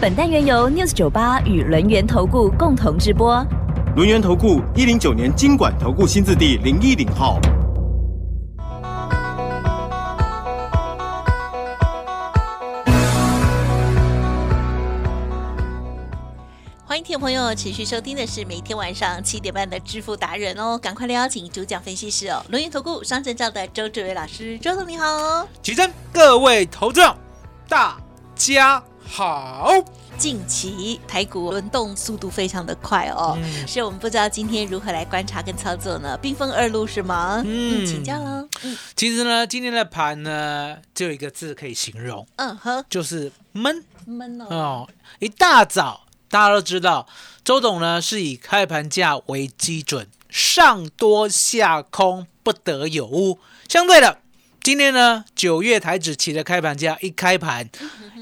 本单元由 News 九八与轮源投顾共同直播。轮源投顾一零九年经管投顾新字第零一零号。欢迎听众朋友持续收听的是每天晚上七点半的致富达人哦，赶快来邀请主讲分析师哦，轮源投顾双证照的周志伟老师，周总你好。起身，各位投资者，大家好。近期台股轮动速度非常的快哦，嗯是我们不知道今天如何来观察跟操作呢？兵分二路是吗？嗯，嗯请教喽。嗯其实呢，今天的盘呢，只有一个字可以形容，嗯哼，就是闷闷哦。哦。一大早，大家都知道，周董呢是以开盘价为基准，上多下空不得有误。相对的，今天呢，九月台指期的开盘价一开盘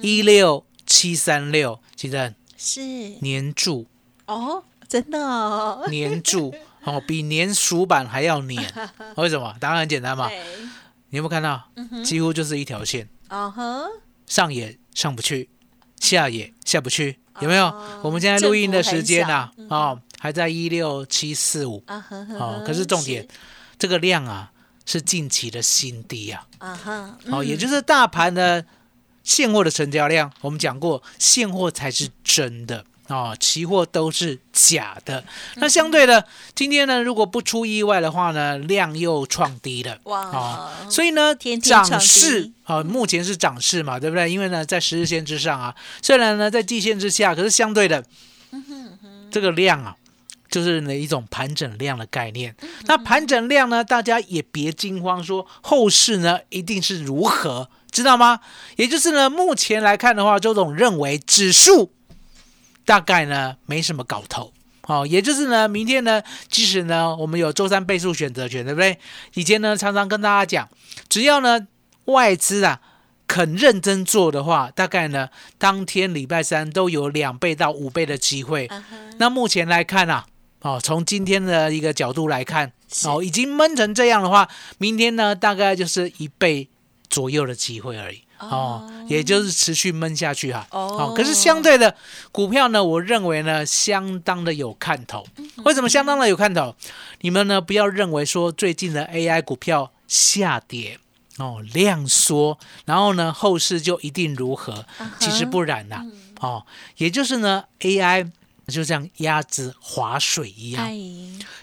一六七三六，其实是年柱。哦，真的哦。黏住哦，比粘鼠板还要黏。为什么？答案很简单嘛。你有没有看到？几乎就是一条线，哦呵，上也上不去，下也下不去，有没有？哦我们现在录音的时间啊哦，还在一六七四五啊呵呵哦。可是重点，这个量啊是近期的新低啊。啊哈，哦，也嗯就是大盘的现货的成交量，我们讲过，现货才是真的哦，期货都是假的。那相对的，今天呢，如果不出意外的话呢，量又创低了。哇哦，所以呢涨势低啊、目前是涨势嘛，对不对？因为呢，在十日线之上啊，虽然呢在季线之下，可是相对的，这个量啊，就是呢一种盘整量的概念。那盘整量呢，大家也别惊慌，说后市呢一定是如何，知道吗？也就是呢，目前来看的话，周总认为指数大概呢没什么搞头。哦，也就是呢，明天呢，即使呢，我们有周三倍数选择权，对不对？以前呢，常常跟大家讲，只要呢外资啊肯认真做的话，大概呢当天礼拜三都有两倍到五倍的机会。那目前来看啊，哦，从今天的一个角度来看，是哦，已经闷成这样的话，明天呢大概就是一倍左右的机会而已。哦，也就是持续闷下去哈、哦可是相对的股票呢，我认为呢相当的有看头。嗯为什么相当的有看头？你们呢不要认为说最近的 AI 股票下跌哦量缩，然后呢后市就一定如何？其实不然呐、哦，也就是呢 AI 就像鸭子划水一样，嗨，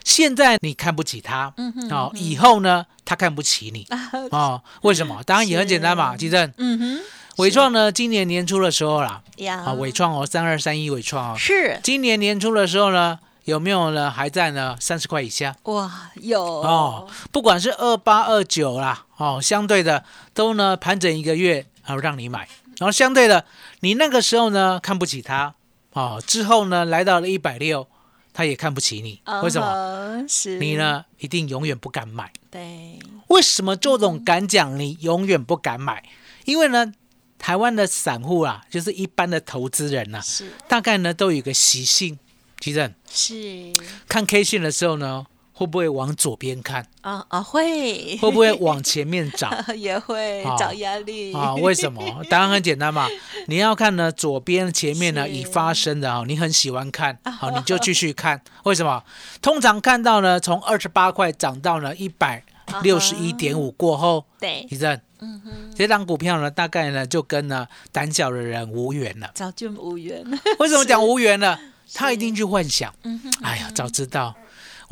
现在你看不起他，嗯哼哦，以后呢他看不起你。哦，为什么？当然也很简单嘛，其正。嗯哼，伟创呢，今年年初的时候啦，呀，啊，伟创哦，三二三一伟创哦，是。今年年初的时候呢，有没有呢？还在呢三十块以下哇，有。哦，不管是二八二九啦，哦，相对的都呢盘整一个月，然后让你买，然后相对的你那个时候呢看不起它，哦，之后呢来到了一百六，他也看不起你，为什么？你？呢一定永远不敢买。对，为什么周总敢讲你永远不敢买？因为呢，台湾的散户啊，就是一般的投资人呐、是大概呢都有一个习性，其实是看 K 线的时候呢，会不会往左边看？啊啊，会 会不会往前面找？也会啊找压力啊，为什么？答案很简单嘛，你要看呢，左边前面呢已发生的啊，你很喜欢看，好，你就继续看。为什么？通常看到呢，从二十八块涨到了一百六十一点五过后，对，其实嗯哼，这张股票呢，大概呢就跟呢胆小的人无缘了。早就无缘了，为什么讲无缘了？他一定去幻想，嗯哼，哎呀，早知道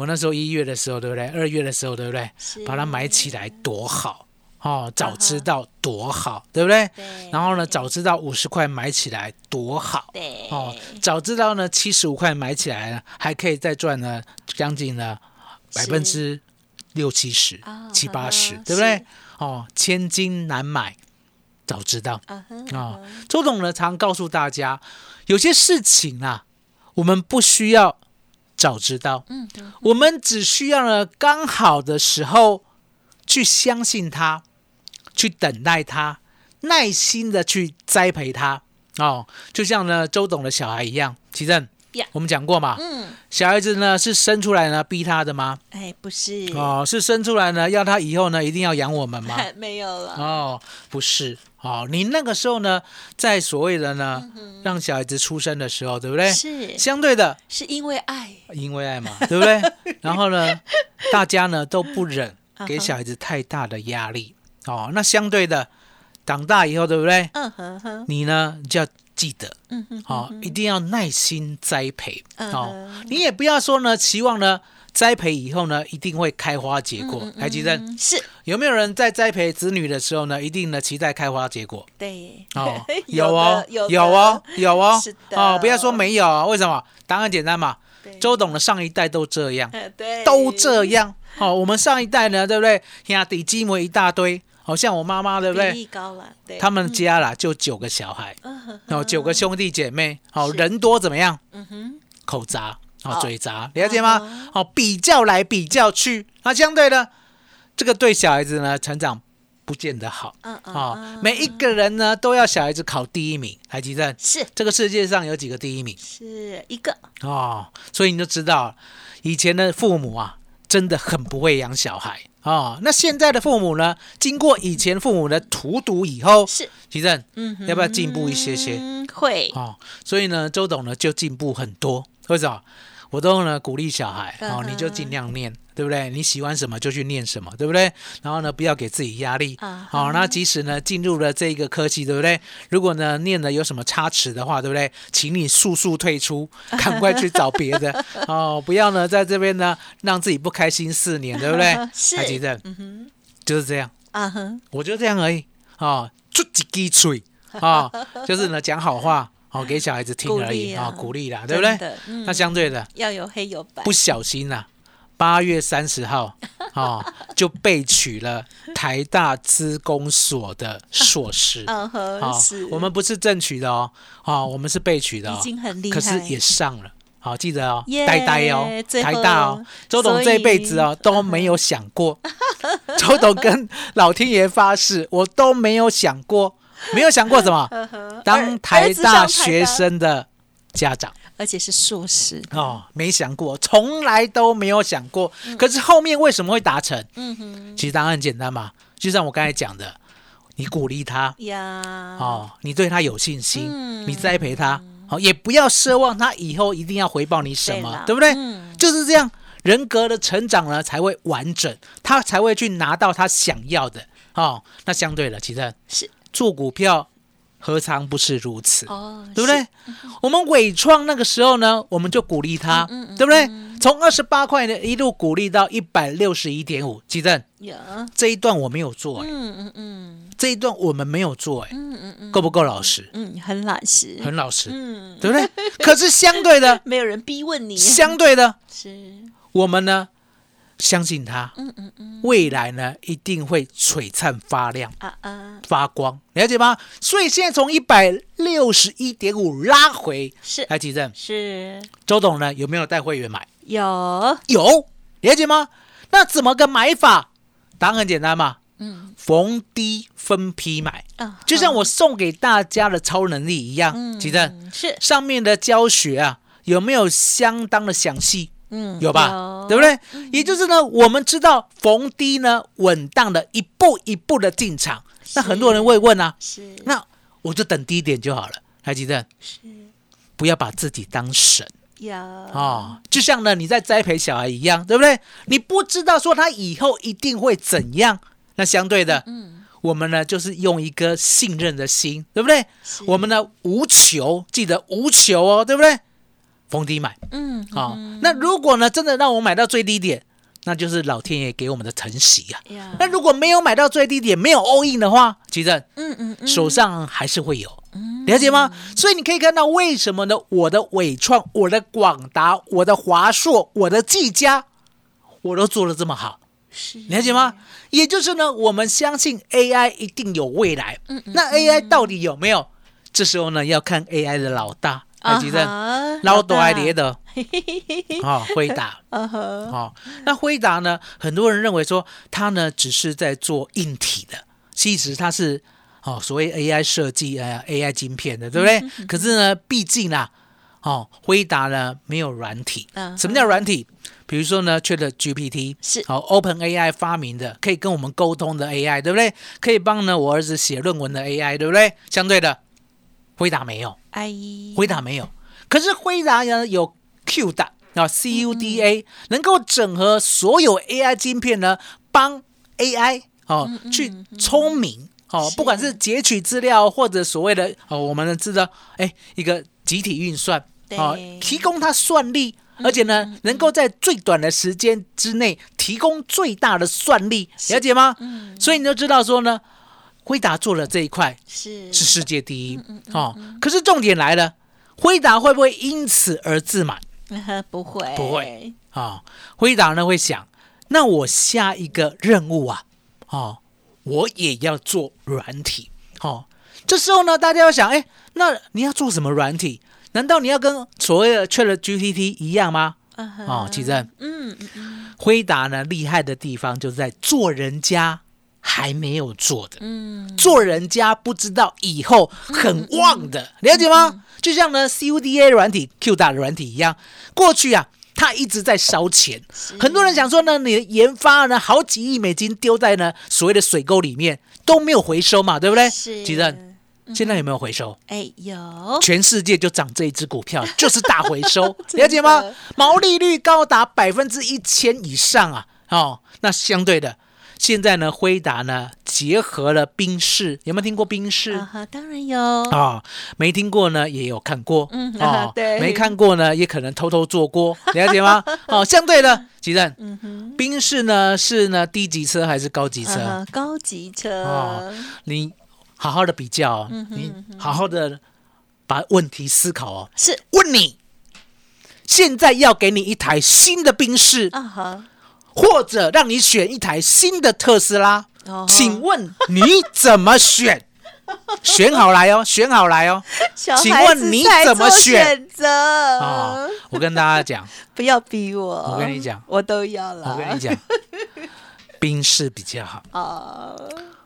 我那时候一月的时候，对不对？二月的时候，对不对？把它买起来多好哦，早知道多好，对不对？对，然后呢，早知道五十块买起来多好对，哦，早知道呢七十五块买起来呢，还可以再赚呢将近呢百分之六七十啊、七八十啊，对不对？哦，千金难买，早知道。啊、周董呢常告诉大家，有些事情啊，我们不需要早知道，嗯嗯我们只需要呢刚好的时候去相信他，去等待他，耐心的去栽培他。哦，就像呢周董的小孩一样，奇正呀我们讲过嘛，嗯，小孩子呢是生出来呢逼他的吗？哎，不是，哦，是生出来呢要他以后呢一定要养我们吗？没有了，哦，不是，哦，你那个时候呢，在所谓的呢，让小孩子出生的时候，对不对？嗯是。相对的，是因为爱，因为爱嘛，对不对？然后呢，大家呢都不忍给小孩子太大的压力，哦，那相对的，长大以后，对不对？嗯哼哼，你呢就要记得，嗯哼，哦，一定要耐心栽培，嗯你也不要说呢，期望呢。栽培以后呢，一定会开花结果。嗯还记得嗯是有没有人在栽培子女的时候呢，一定呢期待开花结果？对，哦，有哦的，有有哦，有哦，是的哦，不要说没有啊，为什么？答案简单嘛，周董的上一代都这样，呃 对，都这样。哦，我们上一代呢，对不对？兄弟姊妹一大堆，好像我妈妈，对不比对？高了，对，他们家啦就九个小孩，哦，九个兄弟姐妹，好，人多怎么样？嗯哼，口杂，哦，好嘴杂，了解吗嗯？哦，比较来比较去，那相对的，这个对小孩子呢成长不见得好。嗯嗯，每一个人呢都要小孩子考第一名，还记得？是这个世界上有几个第一名是一个，哦？所以你就知道，以前的父母啊，真的很不会养小孩哦。那现在的父母呢，经过以前父母的荼毒以后，是，其正嗯，要不要进步一些些？嗯会，哦，所以呢，周董呢就进步很多。为什么？我都呢鼓励小孩哦，嗯哼你就尽量念，对不对？你喜欢什么就去念什么，对不对？然后呢，不要给自己压力。啊好、那即使呢进入了这个科技，对不对？如果呢念的有什么差池的话，对不对？请你速速退出，赶快去找别的哦，不要呢在这边呢让自己不开心四年，对不对？是还记得嗯哼，就是这样，啊哼，我就这样而已哦，出几支嘴啊，就是呢讲好话哦给小孩子听而已啊。啊、鼓励啦，对不对？那相对的，要有黑有白。不，小心呐、八月三十号 哦，就被取了台大资工所的硕士。嗯哼，哦是，我们不是正取的哦，哦，我们是被取的哦已，经很厉害，可是也上了。好，记得哦，呆呆哦，台大哦，周董这一辈子哦都没有想过，周董跟老天爷发誓，我都没有想过，没有想过什么，当台大学生的家长。而且是硕士，哦，没想过，从来都没有想过。可是后面为什么会达成？嗯哼。其实答案很简单嘛，就像我刚才讲的，你鼓励他。呀，哦，你对他有信心，嗯。你栽培他，哦，也不要奢望他以后一定要回报你什么对不对？嗯。就是这样，人格的成长呢才会完整，他才会去拿到他想要的。哦，那相对了，其实是做股票何尝不是如此？哦，对不对？我们伟创那个时候呢，我们就鼓励他，嗯嗯嗯对不对？从二十八块呢一路鼓励到一百六十一点五，记正是？有，这一段我没有做、欸，嗯嗯嗯这一段我们没有做、欸，嗯嗯嗯，够不够老实？嗯，很老实，很老实，嗯，对不对？可是相对的，没有人逼问你，相对的，是，我们呢相信他，嗯嗯嗯，未来呢一定会璀璨发亮。啊啊，发光，了解吗？所以现在从一百六十一点五拉回，是来提正，是周董呢有没有带会员买？有，有，了解吗？那怎么个买法？答案很简单嘛，嗯逢低分批买，啊，就像我送给大家的超能力一样。嗯吉正，是，上面的教学啊，有没有相当的详细？嗯，有吧？对不对？也就是呢，我们知道逢低呢，稳当的一步一步的进场。那很多人会问啊，是，那我就等低点就好了。还记得是不要把自己当神有哦，就像呢你在栽培小孩一样，对不对？你不知道说他以后一定会怎样，那相对的，嗯，我们呢就是用一颗信任的心，对不对？我们呢无求，记得无求哦，对不对？逢低买嗯啊、哦那如果呢真的让我买到最低点，那就是老天爷给我们的疼惜啊。呀，那如果没有买到最低点，没有 all in 的话，其实嗯嗯嗯，手上还是会有，了解吗？所以你可以看到为什么呢？我的伟创、我的广达、我的华硕、我的技嘉，我都做的这么好，是了解吗？也就是呢，我们相信 AI 一定有未来。嗯嗯那 AI 到底有没有？这时候呢，要看 AI 的老大，海基正，啊哈捞多爱老跌的，哦，辉达，哦，那辉达呢？很多人认为说它呢只是在做硬体的，其实它是哦所谓 AI 设计呃 AI 晶片的，对不对？可是呢，毕竟啊，哦，辉达呢没有软体。嗯什么叫软体？比如说呢，Chat GPT 是好、Open AI 发明的，可以跟我们沟通的 AI，对不对？可以帮呢我儿子写论文的 AI，对不对？相对的，辉达没有。哎，回答没有，可是回答呢有 Q 的啊 CUDA，能够整合所有 AI 晶片呢，帮 AI 哦去聪明哦，不管是截取资料或者所谓的哦，我们知道哎一个集体运算哦，提供它算力。而且呢，能够在最短的时间之内提供最大的算力，了解吗？所以你就知道说呢，辉达做了这一块，是是世界第一哦。可是重点来了，辉达会不会因此而自满嗯 不会，不会，啊？辉达呢会想，那我下一个任务啊，哦，我也要做软体哦。这时候呢，大家要想，哎，那你要做什么软体？难道你要跟所谓的 Chat GPT 一样吗？哦，奇正，嗯辉达呢厉害的地方就是在做人家还没有做的。嗯，做人家不知道以后很旺的，了解吗？就像呢 CUDA 软体、Q 大的软体一样，过去啊，它一直在烧钱。很多人想说呢，你的研发呢好几亿美金丢在呢所谓的水沟里面都没有回收嘛，对不对？是吉正，现在有没有回收？哎有，全世界就涨这一只股票，就是大回收，了解吗？毛利率高达百分之一千以上啊！哦，那相对的，现在呢，辉达呢结合了宾士，有没有听过宾士？啊哈，当然有，啊、没听过呢，也有看过，嗯哦 对没看过呢，也可能偷偷做过，了解吗？哦，相对的，吉正，嗯哼，宾士呢是呢低级车还是高级车？高级车哦，你好好的比较哦，嗯你好好的把问题思考哦。是问你，现在要给你一台新的宾士，啊哈，或者让你选一台新的特斯拉，哦请问你怎么选？选好来哦，选好来哦。请问你怎么做选选择？啊、我跟大家讲，不要逼我，我跟你讲我都要了。我跟你讲，冰室比较好。啊，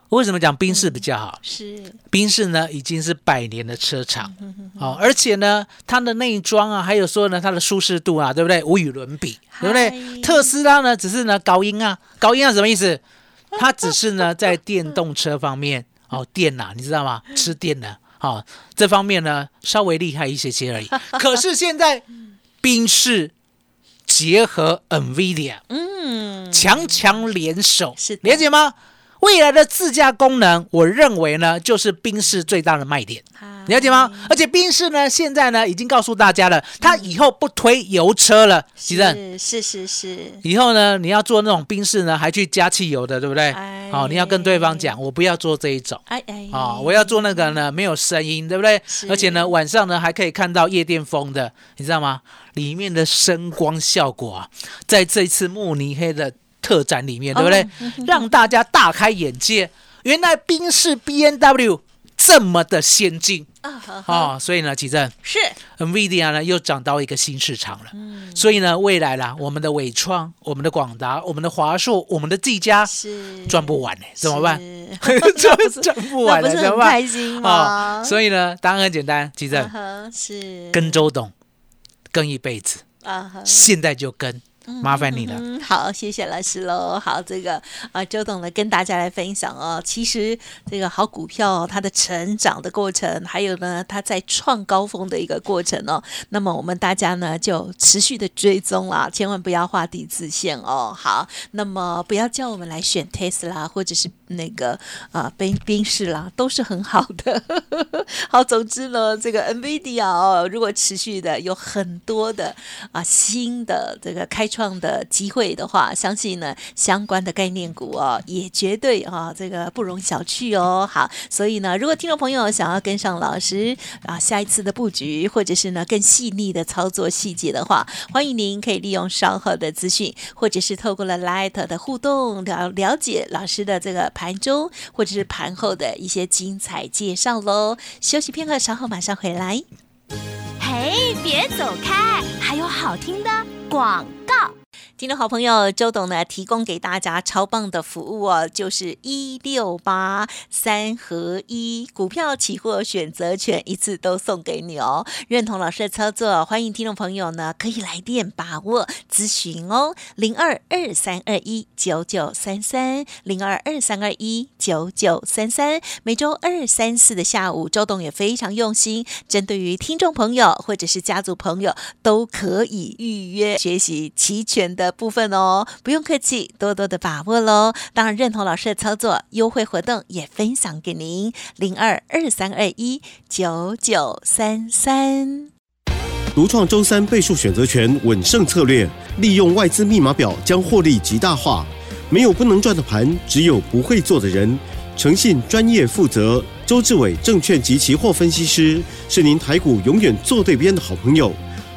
为什么讲宾士比较好？是宾士呢已经是百年的车厂，哦，而且呢，它的内装啊，还有说呢，它的舒适度啊，对不对？无与伦比，对不对？特斯拉呢，只是呢高音啊，高音啊什么意思？它只是呢在电动车方面，哦，电呐、你知道吗？吃电的，哦，这方面呢稍微厉害一些些而已。可是现在宾士结合 NVIDIA，嗯，强强联手，是的了解吗？未来的自驾功能，我认为呢，就是宾士最大的卖点，了解吗？而且宾士呢，现在呢已经告诉大家了，它以后不推油车了，吉正。是是是是，以后呢，你要做那种宾士呢，还去加汽油的，对不对？哎好、你要跟对方讲，我不要做这一种。哎哎，啊、我要做那个呢，没有声音，对不对？而且呢，晚上呢还可以看到夜店风的，你知道吗？里面的声光效果啊，在这一次慕尼黑的特展里面，对不对？让大家大开眼界，原来宾士 B N W 这么的先进啊所以呢，奇正是 NVIDIA 呢又涨到一个新市场了。所以呢，未来啦，我们的伟创、我们的广达、我们的华硕、我们的技嘉是赚不完呢，怎么办？是 赚 赚不完了，那不是很怎么办？开心吗？所以呢，答案很简单，奇正啊是跟周董跟一辈子，啊。现在就跟，麻烦你了。嗯，好，谢谢老师喽。好，这个啊，周董呢跟大家来分享哦。其实这个好股票、哦、它的成长的过程，还有呢它在创高峰的一个过程哦。那么我们大家呢就持续的追踪啦，千万不要画地自限哦。好，那么不要叫我们来选 Tesla 或者是那个啊宾宾士啦，都是很好的。好，总之呢，这个 NVIDIA 哦，如果持续的有很多的啊新的这个开创的机会的话，相信呢相关的概念股哦，也绝对啊这个不容小觑哦。好，所以呢，如果听众朋友想要跟上老师啊下一次的布局，或者是呢更细腻的操作细节的话，欢迎您可以利用稍后的资讯，或者是透过了 Light 的互动了了解老师的这个盘中或者是盘后的一些精彩介绍喽。休息片刻，稍后马上回来。嘿，别走开，还有好听的广告。听众好朋友，周董呢提供给大家超棒的服务哦，就是一六八三合一股票期货选择权一次都送给你哦。认同老师的操作，欢迎听众朋友呢可以来电把握咨询哦，零二二三二一九九三三零二二三二一九九三三。每周二、三、四的下午，周董也非常用心，针对于听众朋友或者是家族朋友都可以预约学习期权的的部分哦，不用客气，多多的把握喽。当然认同老师的操作，优惠活动也分享给您，零二二三二一九九三三。独创周三倍数选择权稳胜策略，利用外资密码表将获利极大化。没有不能赚的盘，只有不会做的人。诚信、专业、负责，周志伟证券及期货分析师是您台股永远做对边的好朋友。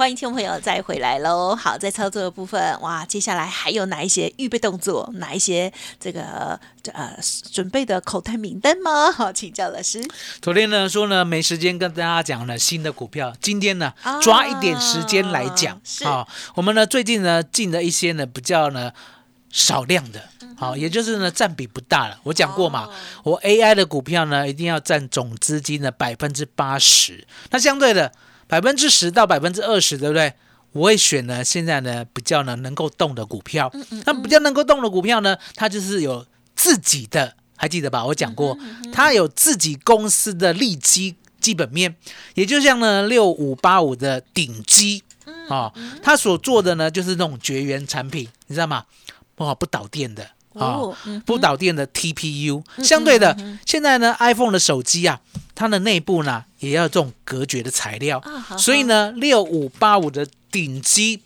欢迎听众朋友再回来喽！好，在操作的部分，哇，接下来还有哪一些预备动作？哪一些这个呃准备的口袋名单吗？好，请教老师。昨天呢说呢没时间跟大家讲了新的股票，今天呢啊抓一点时间来讲是啊。我们呢最近呢进了一些呢比较呢少量的。好，也就是呢，占比不大了。我讲过嘛，哦我 AI 的股票呢，一定要占总资金的百分之八十。那相对的，百分之十到百分之二十，对不对？我会选呢，现在呢比较呢能够动的股票。那比较能够动的股票呢，它就是有自己的，还记得吧？我讲过，它有自己公司的利基基本面，也就像呢六五八五的顶基啊，它所做的呢就是那种绝缘产品，你知道吗？哇，不导电的。啊不导电的 TPU，相对的，现在呢，iPhone 的手机啊，它的内部呢也要这种隔绝的材料，所以呢，六五八五的顶机。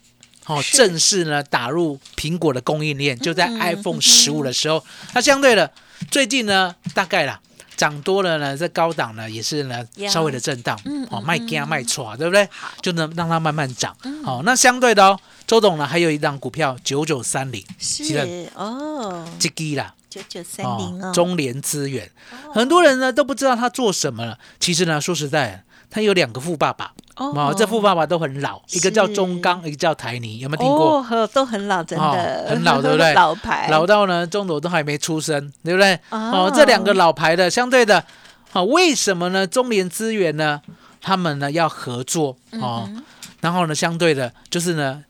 哦，正式呢打入苹果的供应链，就在嗯 iPhone 十五的时候。那相对的，最近呢，大概啦涨多了呢，在高档呢也是呢稍微的震荡，嗯哦，卖 gain 卖错，对不对？好？就能让它慢慢涨。嗯。好，那相对的哦，周董呢还有一档股票九九三零，是哦，这基啦，九九三零哦，中联资源，很多人呢都不知道他做什么了。其实呢，说实在，他有两个富爸爸，哦。哦，这富爸爸都很老，一个叫中钢，一个叫台泥，有没有听过？哦，都很老，真的、哦很老对不对？老牌，老到呢，中董都还没出生，对不对？哦。哦，这两个老牌的，相对的，哦，为什么呢？中联资源呢，他们呢要合作哦，然后呢，相对的，就是呢，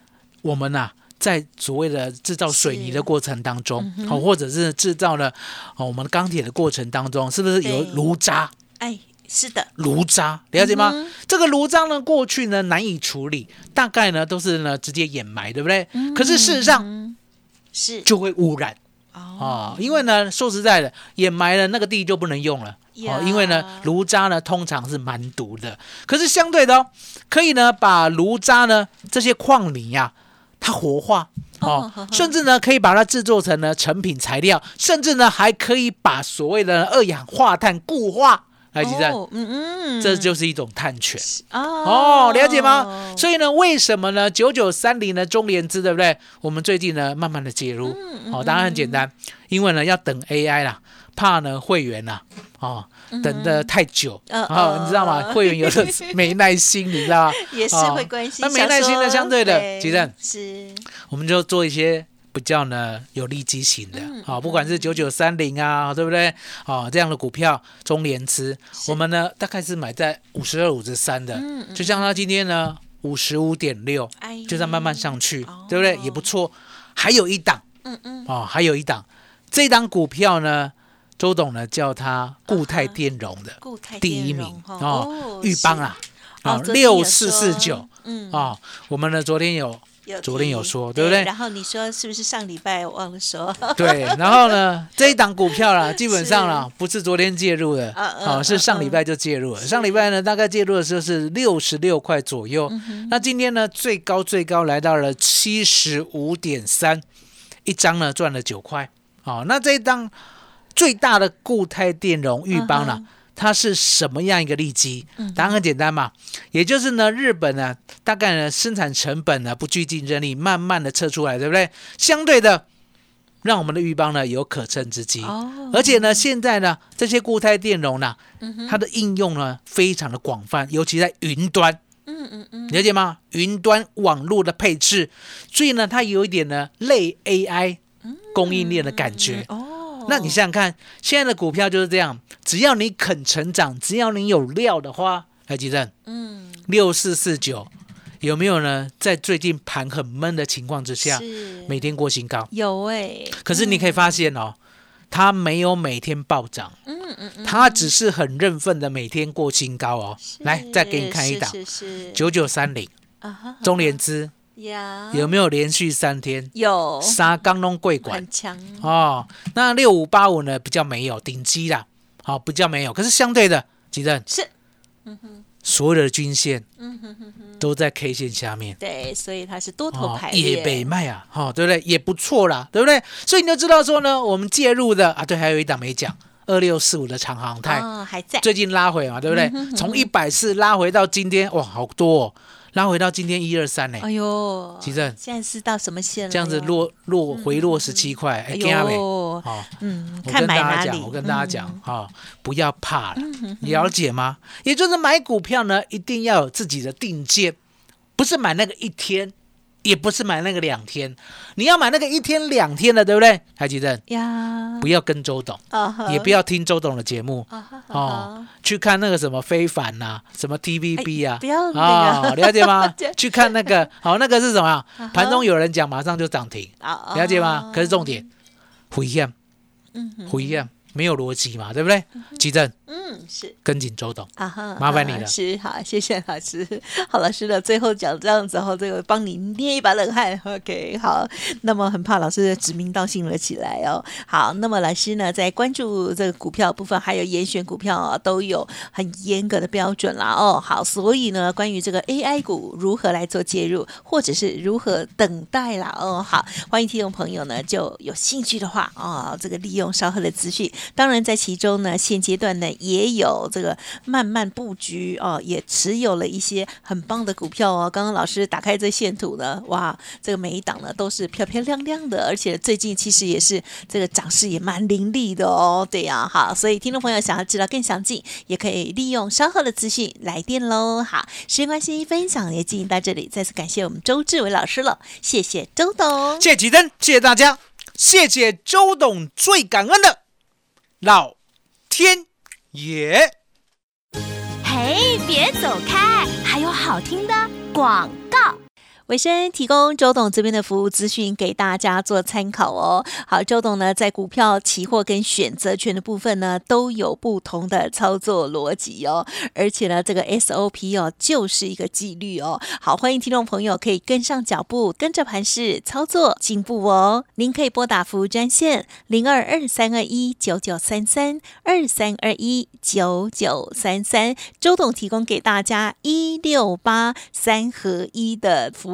我们呐、在所谓的制造水泥的过程当中，哦，或者是制造了哦我们钢铁的过程当中，是不是有对炉渣？哎，是的，炉渣了解吗？嗯这个炉渣呢，过去呢难以处理，大概呢都是呢直接掩埋，对不对？可是事实上嗯是就会污染。哦，哦，因为呢，说实在的，掩埋了那个地就不能用了。呀哦，因为呢，炉渣呢通常是蛮毒的，可是相对的哦，可以呢把炉渣呢这些矿泥呀、它活化哦，甚至呢可以把它制作成呢成品材料，甚至呢还可以把所谓的二氧化碳固化。来，吉正，哦嗯嗯，这就是一种碳权。哦哦，了解吗？所以呢，为什么呢？九九三零的中联资，对不对？我们最近呢，慢慢的介入。嗯哦，当然很简单，因为呢要等 AI 啦，怕呢会员呐，哦，等的太久，嗯哦，你知道吗？嗯。会员有的没耐心，你知道吗？也是哦会关心，那没耐心的，相对的，对吉正，是。我们就做一些比较呢有利基型的，嗯好、不管是九九三零啊，对不对？哦，这样的股票中联资，我们呢大概是买在五十二、五十三的，嗯嗯。就像它今天呢五十五点六，哎就在慢慢上去，哦。对不对？也不错。还有一档。嗯嗯，哦，还有一档，这档股票呢，周董呢叫他固态电容的、第一名容哦，玉邦啊，哦，哦昨天六四四九嗯，哦，我们呢昨天有有昨天有说对不对然后你说是不是上礼拜我忘了说？对，然后呢，这一档股票啦，基本上啦，不是昨天介入的，嗯嗯好、是上礼拜就介入了。上礼拜呢，大概介入的时候是六十六块左右，嗯那今天呢，最高最高来到了七十五点三，一张呢赚了九块。好、那这一档最大的固态电容玉邦呢，它是什么样一个利基？答案很简单嘛，也就是呢，日本呢，大概呢生产成本呢不具竞争力，慢慢的测出来，对不对？相对的，让我们的玉邦呢有可乘之机。哦而且呢，现在呢，这些固态电容呢，它的应用呢非常的广泛，尤其在云端。嗯嗯嗯，了解吗？云端网络的配置，所以呢，它有一点呢类 AI 供应链的感觉。哦，那你想想看，现在的股票就是这样，只要你肯成长，只要你有料的话，来吉正嗯。六四四九有没有呢？在最近盘很闷的情况之下，每天过新高。有哎，可是你可以发现哦，它没有每天暴涨，嗯嗯嗯，它只是很认份的每天过新高哦。来，再给你看一档九九三零啊哈。中联资呀有没有连续三天有沙钢龙桂管很强哦？那六五八五呢比较没有顶基啦，好、比较没有。可是相对的，吉正是嗯哼所有的均线嗯哼哼哼，都在 K 线下面。对，所以它是多头哦排，也列，北卖啊，哈、对不对？也不错啦，对不对？所以你就知道说呢，我们介入的啊，对，还有一档没讲，二六四五的长航泰，哦还在，最近拉回嘛，对不对？从一百四拉回到今天，哇，好多、哦，拉回到今天一二三呢，哎呦，奇正现在是到什么线了？这样子，落落回落十七块，哎？呦，好、嗯，我看跟大家讲？我跟大家讲嗯，哈、不要怕了，了解吗？也就是买股票呢，一定要有自己的定见，不是买那个一天，也不是买那个两天，你要买那个一天两天的，对不对？海吉正，呀，不要跟周董，也不要听周董的节目。哦啊，去看那个什么非凡呐、什么 TVB 啊，哎不要那个。哦了解吗？去看那个，好，那个是什么？盘中有人讲，马上就涨停，了解吗？可是重点，回验，嗯哼。回验没有逻辑嘛，对不对？吉正嗯是。跟紧周董，啊哈，麻烦你了啊是好，谢谢老师。好，老师的最后讲这样子后，这个帮你捏一把冷汗。OK，好，那么很怕老师的指名道姓了起来哦。好，那么老师呢，在关注这个股票部分，还有严选股票啊，都有很严格的标准啦。哦，好，所以呢，关于这个 AI 股如何来做介入，或者是如何等待啦。哦，好，欢迎听众朋友呢，就有兴趣的话啊、这个利用稍后的资讯。当然，在其中呢，现阶段呢也有这个慢慢布局哦，也持有了一些很棒的股票哦。刚刚老师打开这线图呢，哇，这个每一档呢都是漂漂亮亮的，而且最近其实也是这个涨势也蛮凌厉的哦。对呀、好，所以听众朋友想要知道更详尽，也可以利用稍后的资讯来电喽。好，时间关系，分享也进行到这里，再次感谢我们周志伟老师了，谢谢周董。谢谢吉珍，谢谢大家，谢谢周董，最感恩的老天爷。嘿，别走开，还有好听的广尾声提供周董这边的服务资讯给大家做参考哦。好，周董呢在股票、期货跟选择权的部分呢都有不同的操作逻辑哦，而且呢这个 SOP 哦就是一个纪律哦。好，欢迎听众朋友可以跟上脚步，跟着盘势操作进步哦。您可以拨打服务专线零二二三二一九九三三二三二一九九三三，周董提供给大家一六八三合一的服务